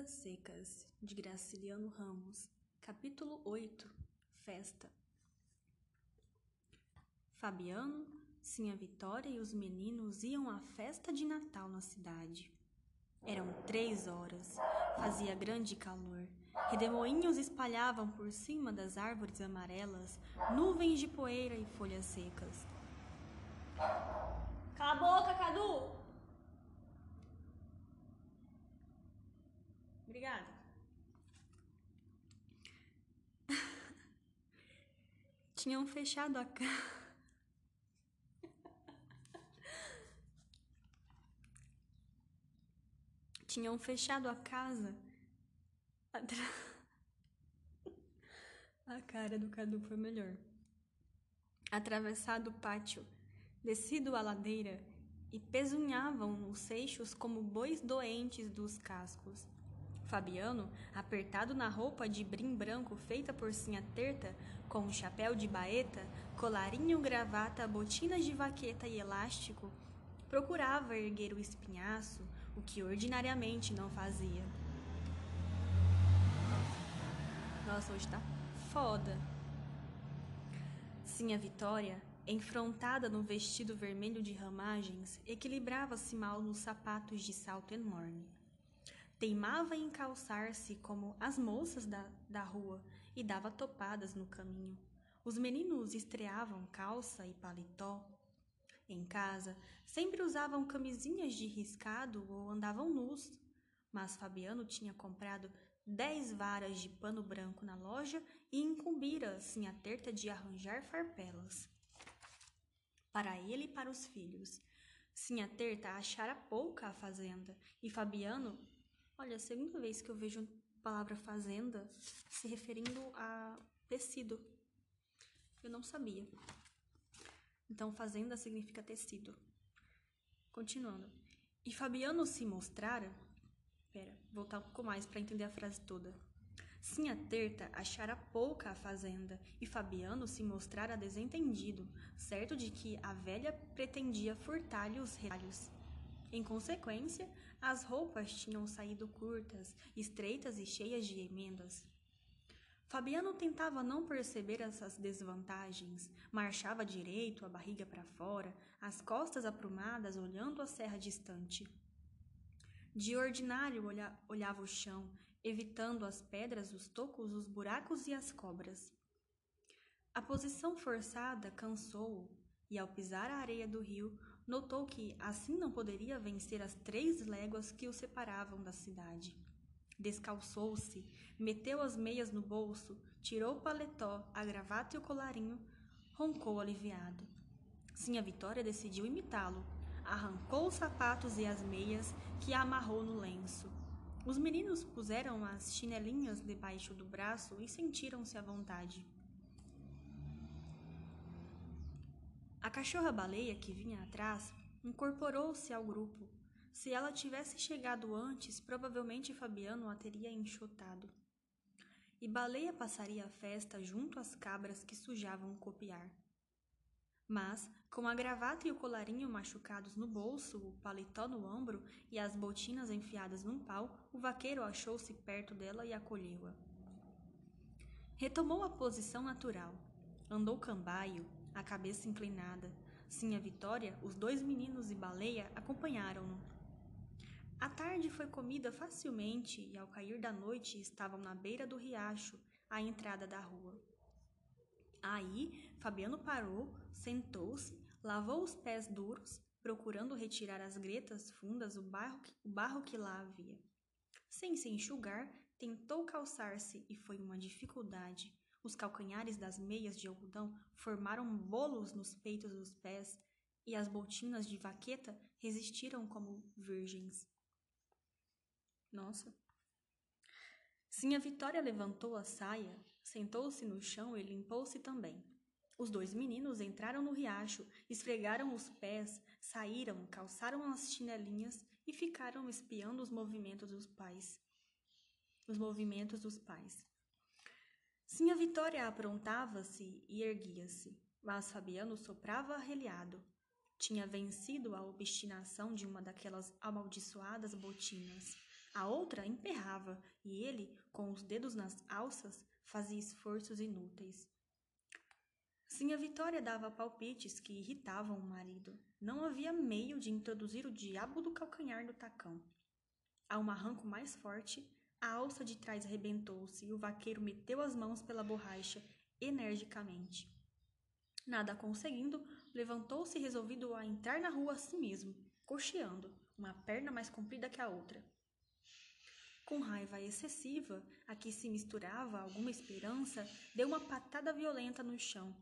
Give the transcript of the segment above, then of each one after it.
Folhas Secas, de Graciliano Ramos. Capítulo 8 Festa Fabiano, Sinha Vitória e os meninos iam à festa de Natal na cidade. Eram três horas, fazia grande calor. Redemoinhos espalhavam por cima das árvores amarelas nuvens de poeira e folhas secas. Cala a boca, Cadu! Obrigada. Tinham fechado a casa. Tinham fechado a casa. Atra... A cara do Cadu foi melhor. Atravessado o pátio, descido a ladeira e pesunhavam os seixos como bois doentes dos cascos. Fabiano, apertado na roupa de brim branco feita por sinha terta, com um chapéu de baeta, colarinho, gravata, botinas de vaqueta e elástico, procurava erguer o espinhaço, o que ordinariamente não fazia. Nossa, hoje tá foda. Sinha Vitória, enfrontada no vestido vermelho de ramagens, equilibrava-se mal nos sapatos de salto enorme. Teimava em calçar-se como as moças da, da rua e dava topadas no caminho. Os meninos estreavam calça e paletó. Em casa, sempre usavam camisinhas de riscado ou andavam nus. Mas Fabiano tinha comprado dez varas de pano branco na loja e incumbira assim a terta de arranjar farpelas. Para ele e para os filhos. Sinha Terta achara pouca a fazenda e Fabiano Olha, a segunda vez que eu vejo a palavra fazenda se referindo a tecido. Eu não sabia. Então, fazenda significa tecido. Continuando. E Fabiano se mostrara. Pera, voltar um pouco mais para entender a frase toda. Sim, a Terta achara pouca a fazenda e Fabiano se mostrara desentendido, certo de que a velha pretendia furtar-lhe os retalhos. Em consequência, as roupas tinham saído curtas, estreitas e cheias de emendas. Fabiano tentava não perceber essas desvantagens, marchava direito, a barriga para fora, as costas aprumadas, olhando a serra distante. De ordinário olha, olhava o chão, evitando as pedras, os tocos, os buracos e as cobras. A posição forçada cansou-o, e ao pisar a areia do rio, notou que assim não poderia vencer as três léguas que o separavam da cidade. Descalçou-se, meteu as meias no bolso, tirou o paletó, a gravata e o colarinho, roncou aliviado. Sim, a Vitória decidiu imitá-lo. Arrancou os sapatos e as meias que amarrou no lenço. Os meninos puseram as chinelinhas debaixo do braço e sentiram-se à vontade. A cachorra-baleia que vinha atrás incorporou-se ao grupo. Se ela tivesse chegado antes, provavelmente Fabiano a teria enxotado. E Baleia passaria a festa junto às cabras que sujavam o copiar. Mas, com a gravata e o colarinho machucados no bolso, o paletó no ombro e as botinas enfiadas num pau, o vaqueiro achou-se perto dela e acolheu-a. Retomou a posição natural. Andou cambaio, a cabeça inclinada. Sim, a Vitória, os dois meninos e Baleia acompanharam-no. A tarde foi comida facilmente e ao cair da noite estavam na beira do riacho, à entrada da rua. Aí, Fabiano parou, sentou-se, lavou os pés duros, procurando retirar as gretas fundas o barro, o barro que lá havia. Sem se enxugar, tentou calçar-se e foi uma dificuldade. Os calcanhares das meias de algodão formaram bolos nos peitos dos pés e as botinas de vaqueta resistiram como virgens. Nossa. Sim, a Vitória levantou a saia, sentou-se no chão e limpou-se também. Os dois meninos entraram no riacho, esfregaram os pés, saíram, calçaram as chinelinhas e ficaram espiando os movimentos dos pais. Os movimentos dos pais. Sim, a Vitória aprontava-se e erguia-se, mas Fabiano soprava arreliado. Tinha vencido a obstinação de uma daquelas amaldiçoadas botinas. A outra emperrava, e ele, com os dedos nas alças, fazia esforços inúteis. Sinha Vitória dava palpites que irritavam o marido. Não havia meio de introduzir o diabo do calcanhar no tacão. A um arranco mais forte, a alça de trás arrebentou-se e o vaqueiro meteu as mãos pela borracha energicamente. Nada conseguindo, levantou-se resolvido a entrar na rua assim mesmo, cocheando, uma perna mais comprida que a outra. Com raiva excessiva, a que se misturava alguma esperança, deu uma patada violenta no chão.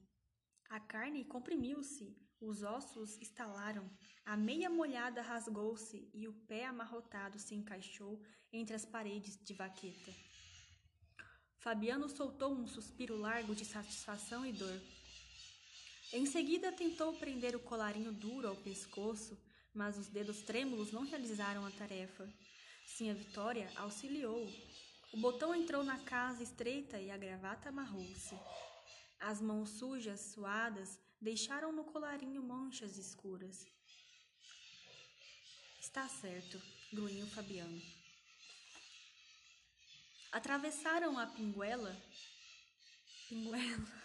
A carne comprimiu-se, os ossos estalaram, a meia molhada rasgou-se e o pé amarrotado se encaixou entre as paredes de vaqueta. Fabiano soltou um suspiro largo de satisfação e dor. Em seguida tentou prender o colarinho duro ao pescoço, mas os dedos trêmulos não realizaram a tarefa. Sim, a Vitória auxiliou. O botão entrou na casa estreita e a gravata amarrou-se. As mãos sujas, suadas, deixaram no colarinho manchas escuras. Está certo, grunhiu Fabiano. Atravessaram a pinguela. Pinguela.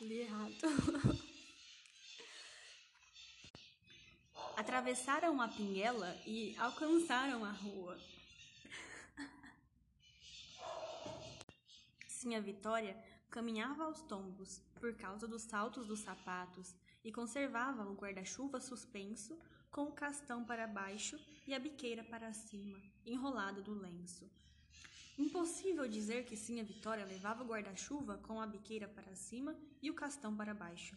Li errado. Atravessaram a pinguela e alcançaram a rua. Sim, a Vitória caminhava aos tombos por causa dos saltos dos sapatos e conservava o guarda-chuva suspenso com o castão para baixo e a biqueira para cima, enrolado do lenço. Impossível dizer que sim a Vitória levava o guarda-chuva com a biqueira para cima e o castão para baixo.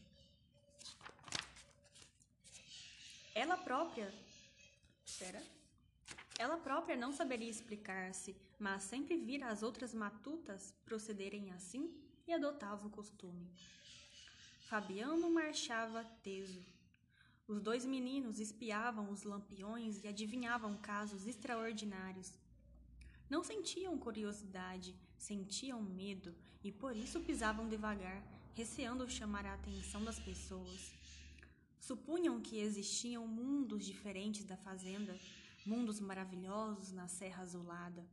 Ela própria. Espera. Ela própria não saberia explicar-se, mas sempre vira as outras matutas procederem assim e adotava o costume. Fabiano marchava teso. Os dois meninos espiavam os lampiões e adivinhavam casos extraordinários. Não sentiam curiosidade, sentiam medo e por isso pisavam devagar, receando chamar a atenção das pessoas. Supunham que existiam mundos diferentes da fazenda, mundos maravilhosos na Serra Azulada.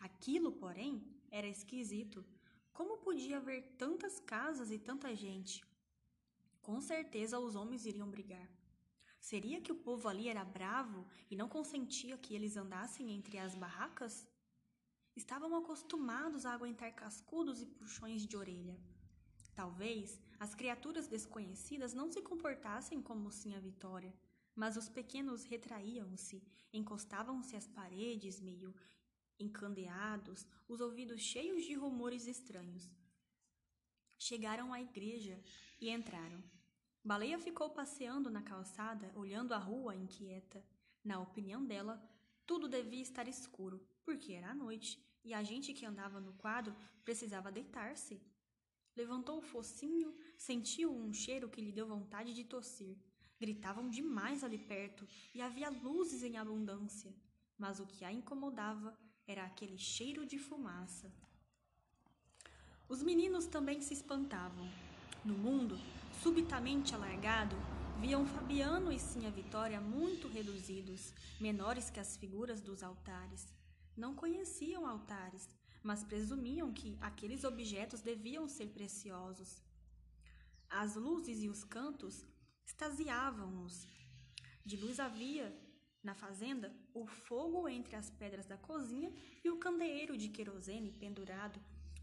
Aquilo, porém, era esquisito. Como podia haver tantas casas e tanta gente? Com certeza os homens iriam brigar. Seria que o povo ali era bravo e não consentia que eles andassem entre as barracas? estavam acostumados a aguentar cascudos e puxões de orelha. Talvez as criaturas desconhecidas não se comportassem como sim a Vitória, mas os pequenos retraíam-se, encostavam-se às paredes, meio encandeados, os ouvidos cheios de rumores estranhos. Chegaram à igreja e entraram. Baleia ficou passeando na calçada, olhando a rua inquieta. Na opinião dela, tudo devia estar escuro, porque era a noite e a gente que andava no quadro precisava deitar-se. Levantou o focinho, sentiu um cheiro que lhe deu vontade de tossir. Gritavam demais ali perto e havia luzes em abundância, mas o que a incomodava era aquele cheiro de fumaça. Os meninos também se espantavam. No mundo, subitamente alargado, viam Fabiano e Sinha Vitória muito reduzidos, menores que as figuras dos altares. Não conheciam altares, mas presumiam que aqueles objetos deviam ser preciosos. As luzes e os cantos extasiavam-nos. De luz havia, na fazenda, o fogo entre as pedras da cozinha e o candeeiro de querosene pendurado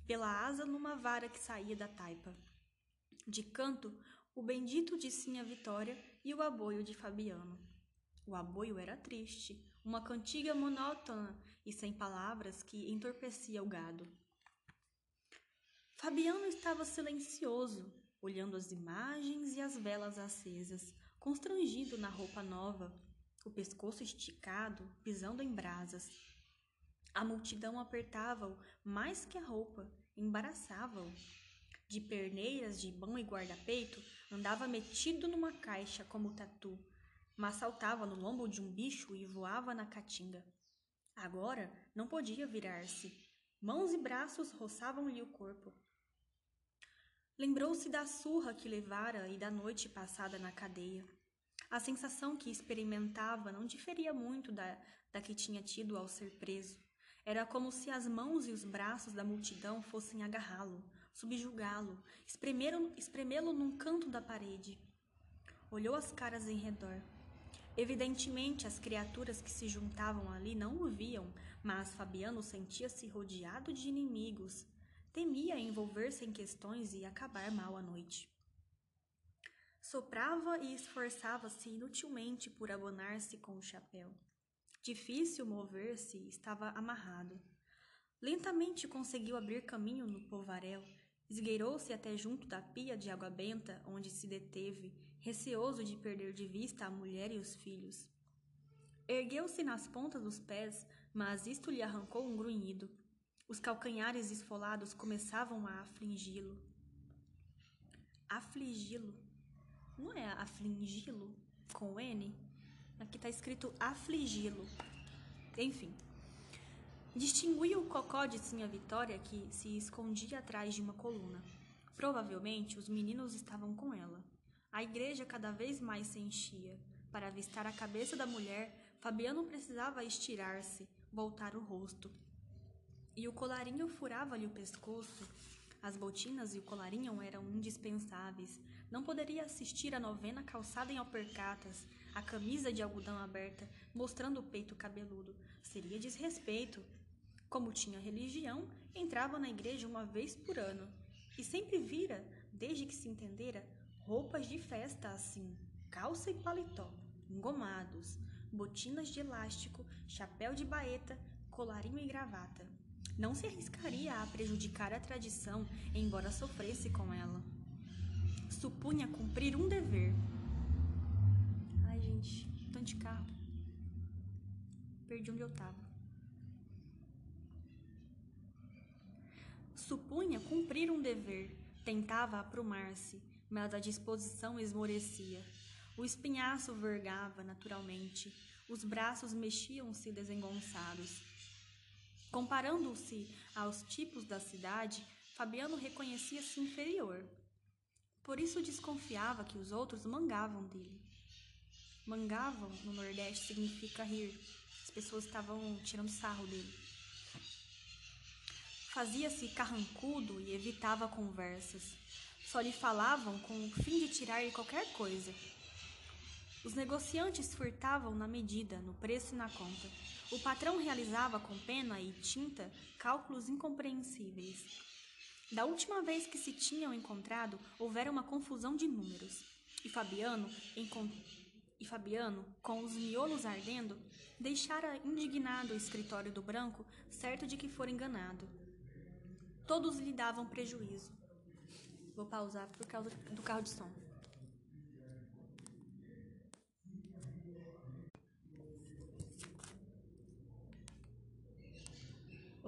pela asa numa vara que saía da taipa. De canto, o bendito de Sinha Vitória e o aboio de Fabiano. O aboio era triste, uma cantiga monótona e sem palavras que entorpecia o gado. Fabiano estava silencioso, olhando as imagens e as velas acesas, constrangido na roupa nova, o pescoço esticado, pisando em brasas. A multidão apertava-o mais que a roupa, embaraçava-o. De perneiras, de bão e guarda-peito, andava metido numa caixa como tatu, mas saltava no lombo de um bicho e voava na caatinga. Agora não podia virar-se. Mãos e braços roçavam-lhe o corpo. Lembrou-se da surra que levara e da noite passada na cadeia. A sensação que experimentava não diferia muito da, da que tinha tido ao ser preso. Era como se as mãos e os braços da multidão fossem agarrá-lo, subjugá-lo, espremê-lo num canto da parede. Olhou as caras em redor. Evidentemente, as criaturas que se juntavam ali não o viam, mas Fabiano sentia-se rodeado de inimigos. Temia envolver-se em questões e acabar mal à noite. Soprava e esforçava-se inutilmente por abonar-se com o chapéu. Difícil mover-se, estava amarrado. Lentamente conseguiu abrir caminho no povaréu, esgueirou-se até junto da pia de água benta, onde se deteve, receoso de perder de vista a mulher e os filhos. Ergueu-se nas pontas dos pés, mas isto lhe arrancou um grunhido. Os calcanhares esfolados começavam a afligi-lo. Afligi-lo? Não é afligi-lo com N? Aqui está escrito afligi-lo. Enfim. Distinguiu o cocó de Sinha Vitória que se escondia atrás de uma coluna. Provavelmente os meninos estavam com ela. A igreja cada vez mais se enchia. Para avistar a cabeça da mulher, Fabiano precisava estirar-se, voltar o rosto. E o colarinho furava-lhe o pescoço. As botinas e o colarinho eram indispensáveis. Não poderia assistir à novena calçada em alpercatas, a camisa de algodão aberta, mostrando o peito cabeludo. Seria desrespeito. Como tinha religião, entrava na igreja uma vez por ano. E sempre vira, desde que se entendera, roupas de festa assim, calça e paletó, engomados, botinas de elástico, chapéu de baeta, colarinho e gravata. Não se arriscaria a prejudicar a tradição, embora sofresse com ela. Supunha cumprir um dever, gente. Tanto de carro. Perdi onde eu tava. Supunha cumprir um dever. Tentava aprumar-se, mas a disposição esmorecia. O espinhaço vergava naturalmente. Os braços mexiam-se desengonçados. Comparando-se aos tipos da cidade, Fabiano reconhecia-se inferior. Por isso desconfiava que os outros mangavam dele. Mangavam no Nordeste significa rir. As pessoas estavam tirando sarro dele. Fazia-se carrancudo e evitava conversas. Só lhe falavam com o fim de tirar-lhe qualquer coisa. Os negociantes furtavam na medida, no preço e na conta. O patrão realizava com pena e tinta cálculos incompreensíveis. Da última vez que se tinham encontrado, houvera uma confusão de números. E Fabiano, e Fabiano, com os miolos ardendo, deixara indignado o escritório do branco, certo de que fora enganado. Todos lhe davam prejuízo. Vou pausar por causa do carro de som.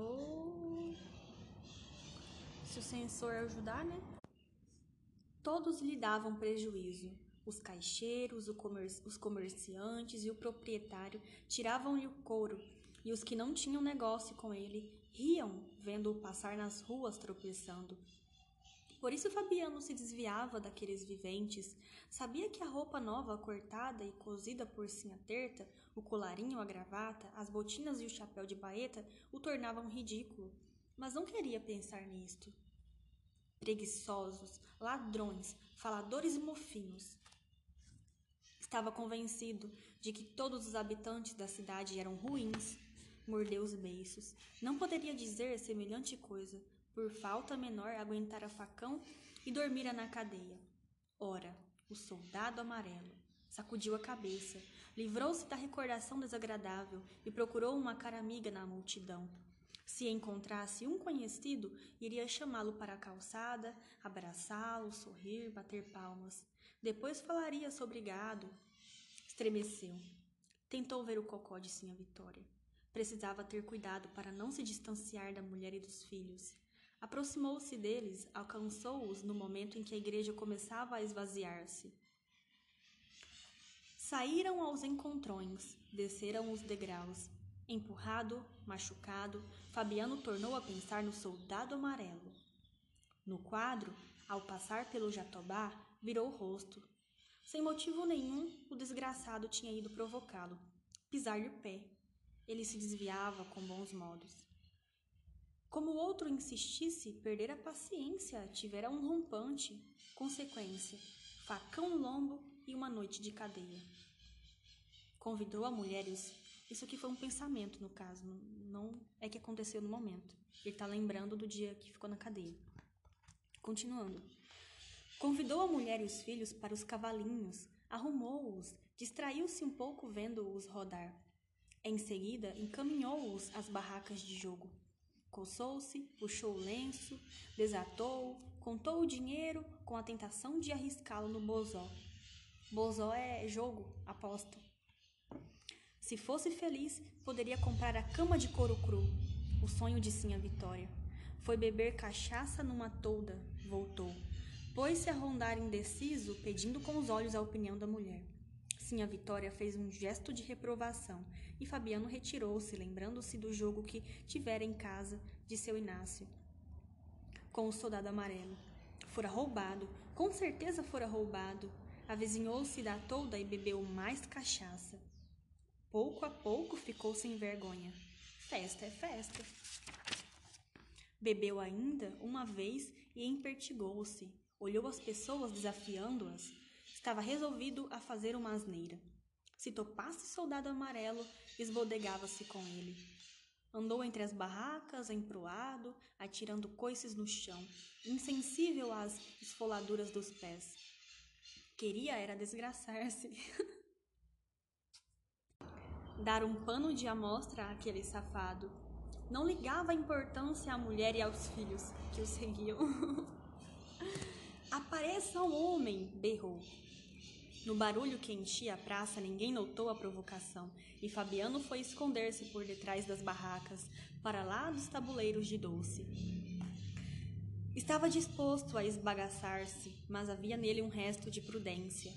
Ou se o sensor ajudar, né? Todos lhe davam prejuízo. Os caixeiros, os comerciantes e o proprietário tiravam-lhe o couro, e os que não tinham negócio com ele riam vendo-o passar nas ruas tropeçando. Por isso Fabiano se desviava daqueles viventes. Sabia que a roupa nova cortada e cozida por Sinha Terta, o colarinho, a gravata, as botinas e o chapéu de baeta o tornavam ridículo, mas não queria pensar nisto. Preguiçosos, ladrões, faladores e mofinhos. Estava convencido de que todos os habitantes da cidade eram ruins. Mordeu os beiços. Não poderia dizer semelhante coisa. Por falta menor, aguentara facão e dormira na cadeia. Ora, o soldado amarelo sacudiu a cabeça, livrou-se da recordação desagradável e procurou uma cara amiga na multidão. Se encontrasse um conhecido, iria chamá-lo para a calçada, abraçá-lo, sorrir, bater palmas. Depois falaria sobre gado. Estremeceu. Tentou ver o cocó de Sinha Vitória. Precisava ter cuidado para não se distanciar da mulher e dos filhos. Aproximou-se deles, alcançou-os no momento em que a igreja começava a esvaziar-se. Saíram aos encontrões, desceram os degraus. Empurrado, machucado, Fabiano tornou a pensar no soldado amarelo. No quadro, ao passar pelo Jatobá, virou o rosto. Sem motivo nenhum, o desgraçado tinha ido provocá-lo, pisar-lhe o pé. Ele se desviava com bons modos. Como o outro insistisse, perder a paciência, tivera um rompante, consequência, facão lombo e uma noite de cadeia. Convidou a mulheres. Isso aqui foi um pensamento, no caso, não é que aconteceu no momento. Ele está lembrando do dia que ficou na cadeia. Continuando. Convidou a mulher e os filhos para os cavalinhos, arrumou-os, distraiu-se um pouco vendo-os rodar. Em seguida, encaminhou-os às barracas de jogo. Coçou-se, puxou o lenço, desatou, contou o dinheiro com a tentação de arriscá-lo no bozó. Bozó é jogo, aposta. Se fosse feliz, poderia comprar a cama de couro cru, o sonho de Sinha Vitória. Foi beber cachaça numa tolda, voltou. Pôs-se a rondar indeciso, pedindo com os olhos a opinião da mulher. Sim, a Vitória fez um gesto de reprovação e Fabiano retirou-se, lembrando-se do jogo que tivera em casa de seu Inácio com o soldado amarelo. Fora roubado, com certeza fora roubado. Avizinhou-se da tolda e bebeu mais cachaça. Pouco a pouco ficou sem vergonha. Festa é festa. Bebeu ainda uma vez e empertigou-se olhou as pessoas desafiando-as, estava resolvido a fazer uma asneira. Se topasse soldado amarelo, esbodegava-se com ele. Andou entre as barracas, emproado, atirando coices no chão, insensível às esfoladuras dos pés. Queria era desgraçar-se. Dar um pano de amostra àquele safado. Não ligava a importância à mulher e aos filhos que o seguiam. Apareça um homem! berrou. No barulho que enchia a praça, ninguém notou a provocação, e Fabiano foi esconder-se por detrás das barracas, para lá dos tabuleiros de doce. Estava disposto a esbagaçar-se, mas havia nele um resto de prudência.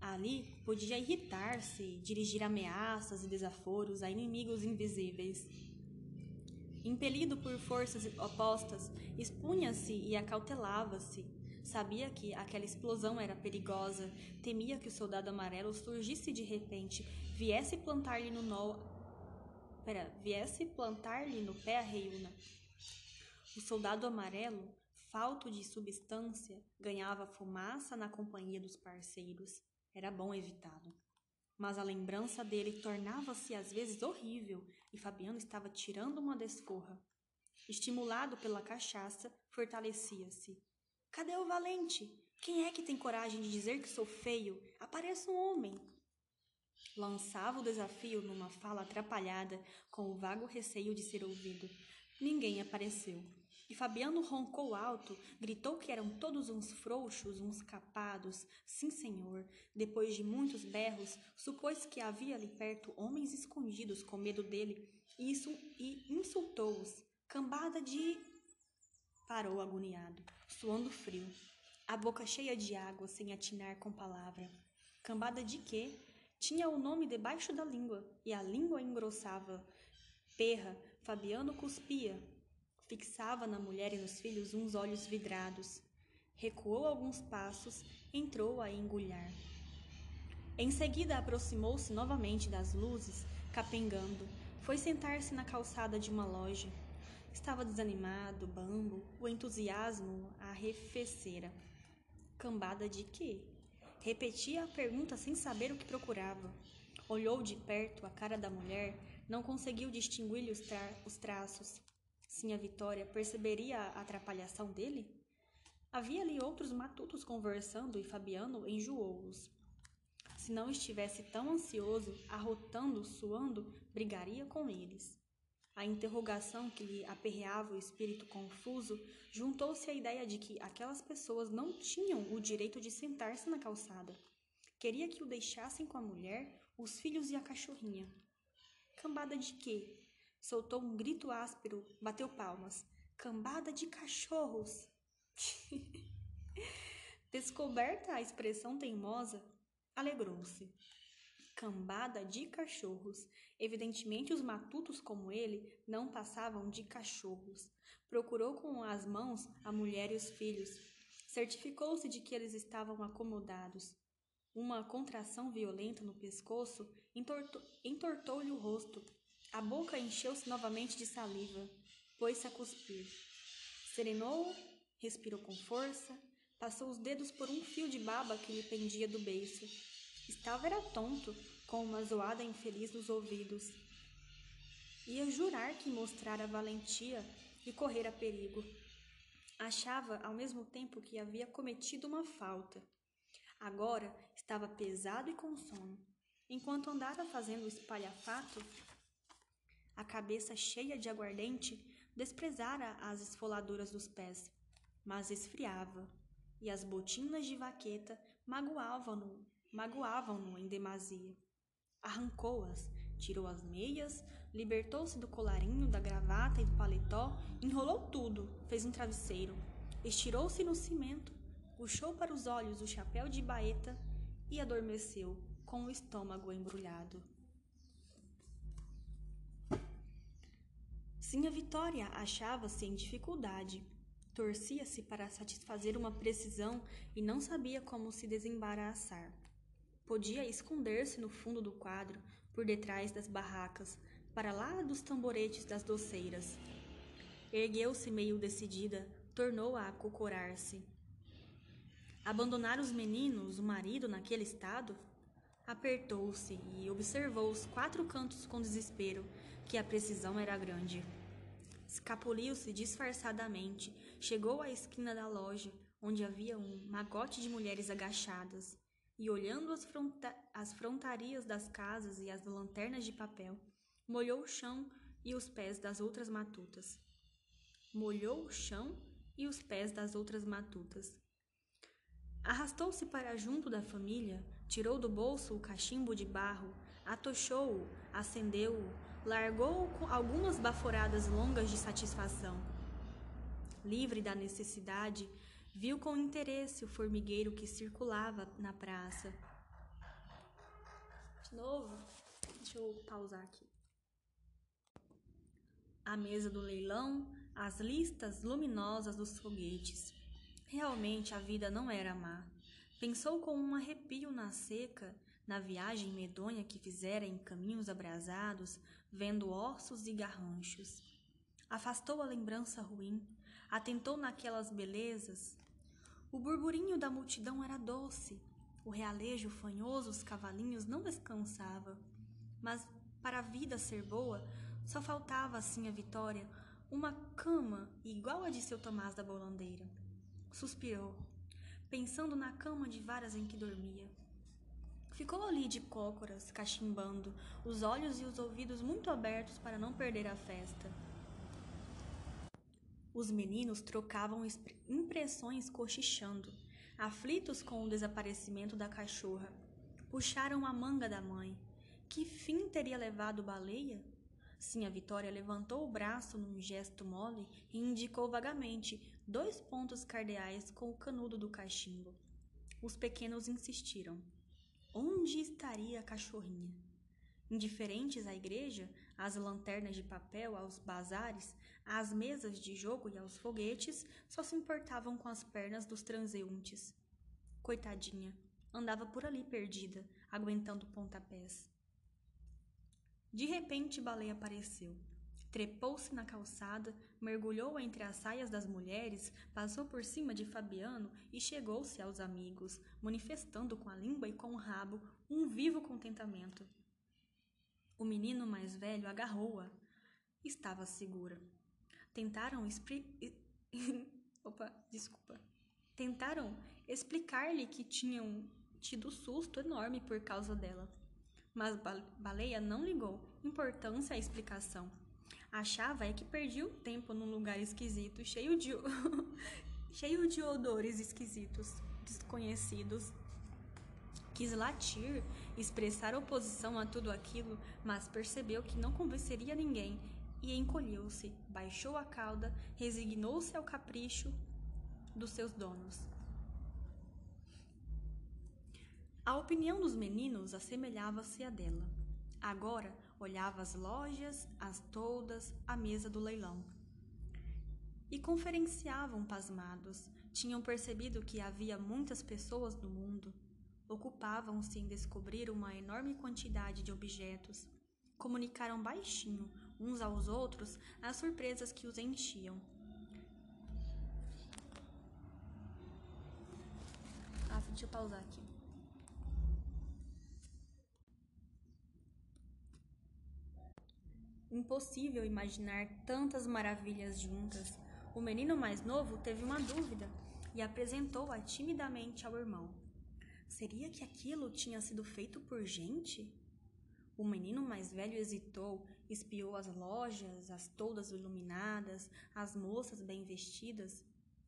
Ali podia irritar-se, dirigir ameaças e desaforos a inimigos invisíveis. Impelido por forças opostas, expunha-se e acautelava-se, Sabia que aquela explosão era perigosa, temia que o soldado amarelo surgisse de repente, viesse plantar-lhe no nó. Pera, viesse plantar-lhe no pé a reiúna. O soldado amarelo, falto de substância, ganhava fumaça na companhia dos parceiros. Era bom evitá-lo. Mas a lembrança dele tornava-se às vezes horrível e Fabiano estava tirando uma desforra. Estimulado pela cachaça, fortalecia-se. Cadê o valente? Quem é que tem coragem de dizer que sou feio? Apareça um homem. Lançava o desafio numa fala atrapalhada, com o vago receio de ser ouvido. Ninguém apareceu. E Fabiano roncou alto, gritou que eram todos uns frouxos, uns capados. Sim, senhor. Depois de muitos berros, supôs que havia ali perto homens escondidos com medo dele e, e insultou-os. Cambada de. Parou agoniado suando frio, a boca cheia de água sem atinar com palavra. Cambada de quê? Tinha o nome debaixo da língua e a língua engrossava. Perra, Fabiano cuspia. Fixava na mulher e nos filhos uns olhos vidrados. Recuou alguns passos, entrou a engulhar. Em seguida aproximou-se novamente das luzes, capengando. Foi sentar-se na calçada de uma loja. Estava desanimado, bambo, o entusiasmo arrefecera. Cambada de quê? Repetia a pergunta sem saber o que procurava. Olhou de perto a cara da mulher, não conseguiu distinguir-lhe os, tra os traços. Sim, a Vitória perceberia a atrapalhação dele? Havia ali outros matutos conversando e Fabiano enjoou-os. Se não estivesse tão ansioso, arrotando, suando, brigaria com eles. A interrogação que lhe aperreava o espírito confuso juntou-se à ideia de que aquelas pessoas não tinham o direito de sentar-se na calçada. Queria que o deixassem com a mulher, os filhos e a cachorrinha. Cambada de quê? Soltou um grito áspero, bateu palmas. Cambada de cachorros! Descoberta a expressão teimosa, alegrou-se cambada de cachorros. Evidentemente, os matutos como ele não passavam de cachorros. Procurou com as mãos a mulher e os filhos. Certificou-se de que eles estavam acomodados. Uma contração violenta no pescoço entortou-lhe o rosto. A boca encheu-se novamente de saliva. Pôs-se a cuspir. Serenou, respirou com força, passou os dedos por um fio de baba que lhe pendia do beiço. Estava era tonto, com uma zoada infeliz nos ouvidos. Ia jurar que mostrara valentia e correra perigo. Achava ao mesmo tempo que havia cometido uma falta. Agora estava pesado e com sono. Enquanto andava fazendo o espalhafato, a cabeça cheia de aguardente desprezara as esfoladuras dos pés, mas esfriava, e as botinas de vaqueta magoavam-no magoavam-no em demasia. Arrancou-as, tirou as meias, libertou-se do colarinho, da gravata e do paletó, enrolou tudo, fez um travesseiro, estirou-se no cimento, puxou para os olhos o chapéu de baeta e adormeceu com o estômago embrulhado. Sim, a Vitória achava-se em dificuldade. Torcia-se para satisfazer uma precisão e não sabia como se desembaraçar. Podia esconder-se no fundo do quadro, por detrás das barracas, para lá dos tamboretes das doceiras. Ergueu-se meio decidida, tornou a acocorar-se. Abandonar os meninos, o marido, naquele estado? Apertou-se e observou os quatro cantos com desespero, que a precisão era grande. Escapuliu-se disfarçadamente, chegou à esquina da loja, onde havia um magote de mulheres agachadas e olhando as, fronta as frontarias das casas e as lanternas de papel, molhou o chão e os pés das outras matutas. Molhou o chão e os pés das outras matutas. Arrastou-se para junto da família, tirou do bolso o cachimbo de barro, atochou-o, acendeu-o, largou-o com algumas baforadas longas de satisfação. Livre da necessidade, Viu com interesse o formigueiro que circulava na praça. De novo, deixa eu pausar aqui. A mesa do leilão, as listas luminosas dos foguetes. Realmente a vida não era má. Pensou com um arrepio na seca, na viagem medonha que fizera em caminhos abrasados, vendo ossos e garranchos. Afastou a lembrança ruim, atentou naquelas belezas, o burburinho da multidão era doce, o realejo fanhoso dos cavalinhos não descansava. Mas para a vida ser boa, só faltava assim a Vitória uma cama igual a de seu Tomás da Bolandeira. Suspirou, pensando na cama de varas em que dormia. Ficou ali de cócoras, cachimbando, os olhos e os ouvidos muito abertos para não perder a festa. Os meninos trocavam impressões cochichando, aflitos com o desaparecimento da cachorra. Puxaram a manga da mãe. Que fim teria levado Baleia? Sim, a Vitória levantou o braço num gesto mole e indicou vagamente dois pontos cardeais com o canudo do cachimbo. Os pequenos insistiram. Onde estaria a cachorrinha? Indiferentes à igreja, às lanternas de papel, aos bazares, às mesas de jogo e aos foguetes, só se importavam com as pernas dos transeuntes. Coitadinha, andava por ali perdida, aguentando pontapés. De repente, Baleia apareceu. Trepou-se na calçada, mergulhou entre as saias das mulheres, passou por cima de Fabiano e chegou-se aos amigos, manifestando com a língua e com o rabo um vivo contentamento. O menino mais velho agarrou-a. Estava segura. Tentaram expri... Opa, desculpa. Tentaram explicar-lhe que tinham tido susto enorme por causa dela. Mas Baleia não ligou importância à explicação. Achava é que perdia o tempo num lugar esquisito, cheio de cheio de odores esquisitos, desconhecidos Quis latir, expressar oposição a tudo aquilo, mas percebeu que não convenceria ninguém e encolheu-se, baixou a cauda, resignou-se ao capricho dos seus donos. A opinião dos meninos assemelhava-se à dela. Agora olhava as lojas, as toldas, a mesa do leilão. E conferenciavam pasmados. Tinham percebido que havia muitas pessoas no mundo, ocupavam-se em descobrir uma enorme quantidade de objetos. Comunicaram baixinho uns aos outros as surpresas que os enchiam. Ah, deixa eu pausar aqui. Impossível imaginar tantas maravilhas juntas. O menino mais novo teve uma dúvida e apresentou-a timidamente ao irmão. Seria que aquilo tinha sido feito por gente? O menino mais velho hesitou, espiou as lojas, as toldas iluminadas, as moças bem vestidas.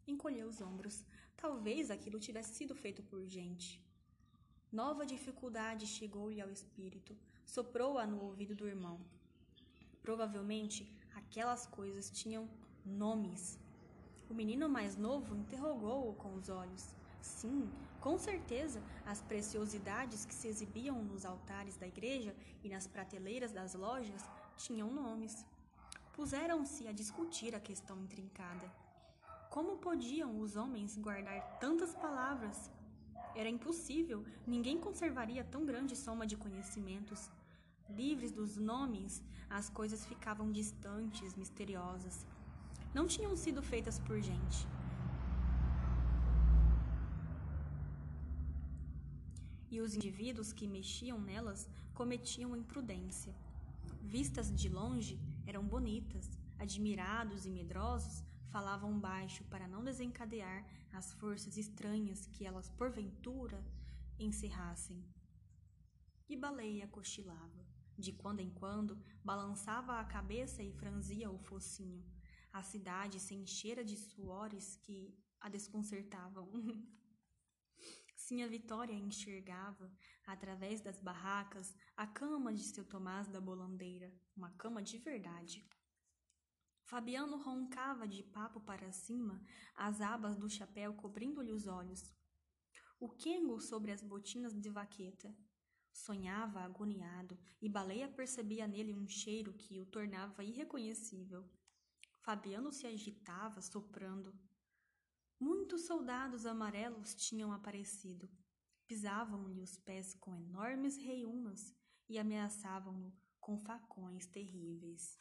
Encolheu os ombros. Talvez aquilo tivesse sido feito por gente. Nova dificuldade chegou-lhe ao espírito. Soprou-a no ouvido do irmão. Provavelmente aquelas coisas tinham nomes. O menino mais novo interrogou-o com os olhos. Sim, com certeza, as preciosidades que se exibiam nos altares da igreja e nas prateleiras das lojas tinham nomes. Puseram-se a discutir a questão intrincada. Como podiam os homens guardar tantas palavras? Era impossível, ninguém conservaria tão grande soma de conhecimentos. Livres dos nomes, as coisas ficavam distantes, misteriosas. Não tinham sido feitas por gente. E os indivíduos que mexiam nelas cometiam imprudência. Vistas de longe, eram bonitas, admirados e medrosos, falavam baixo para não desencadear as forças estranhas que elas porventura encerrassem. E Baleia cochilava. De quando em quando, balançava a cabeça e franzia o focinho. A cidade se enchera de suores que a desconcertavam. Sinha Vitória enxergava, através das barracas, a cama de seu Tomás da Bolandeira, uma cama de verdade. Fabiano roncava de papo para cima, as abas do chapéu cobrindo-lhe os olhos. O quengo sobre as botinas de vaqueta, Sonhava agoniado e Baleia percebia nele um cheiro que o tornava irreconhecível. Fabiano se agitava, soprando. Muitos soldados amarelos tinham aparecido. Pisavam-lhe os pés com enormes reiúnas e ameaçavam-no com facões terríveis.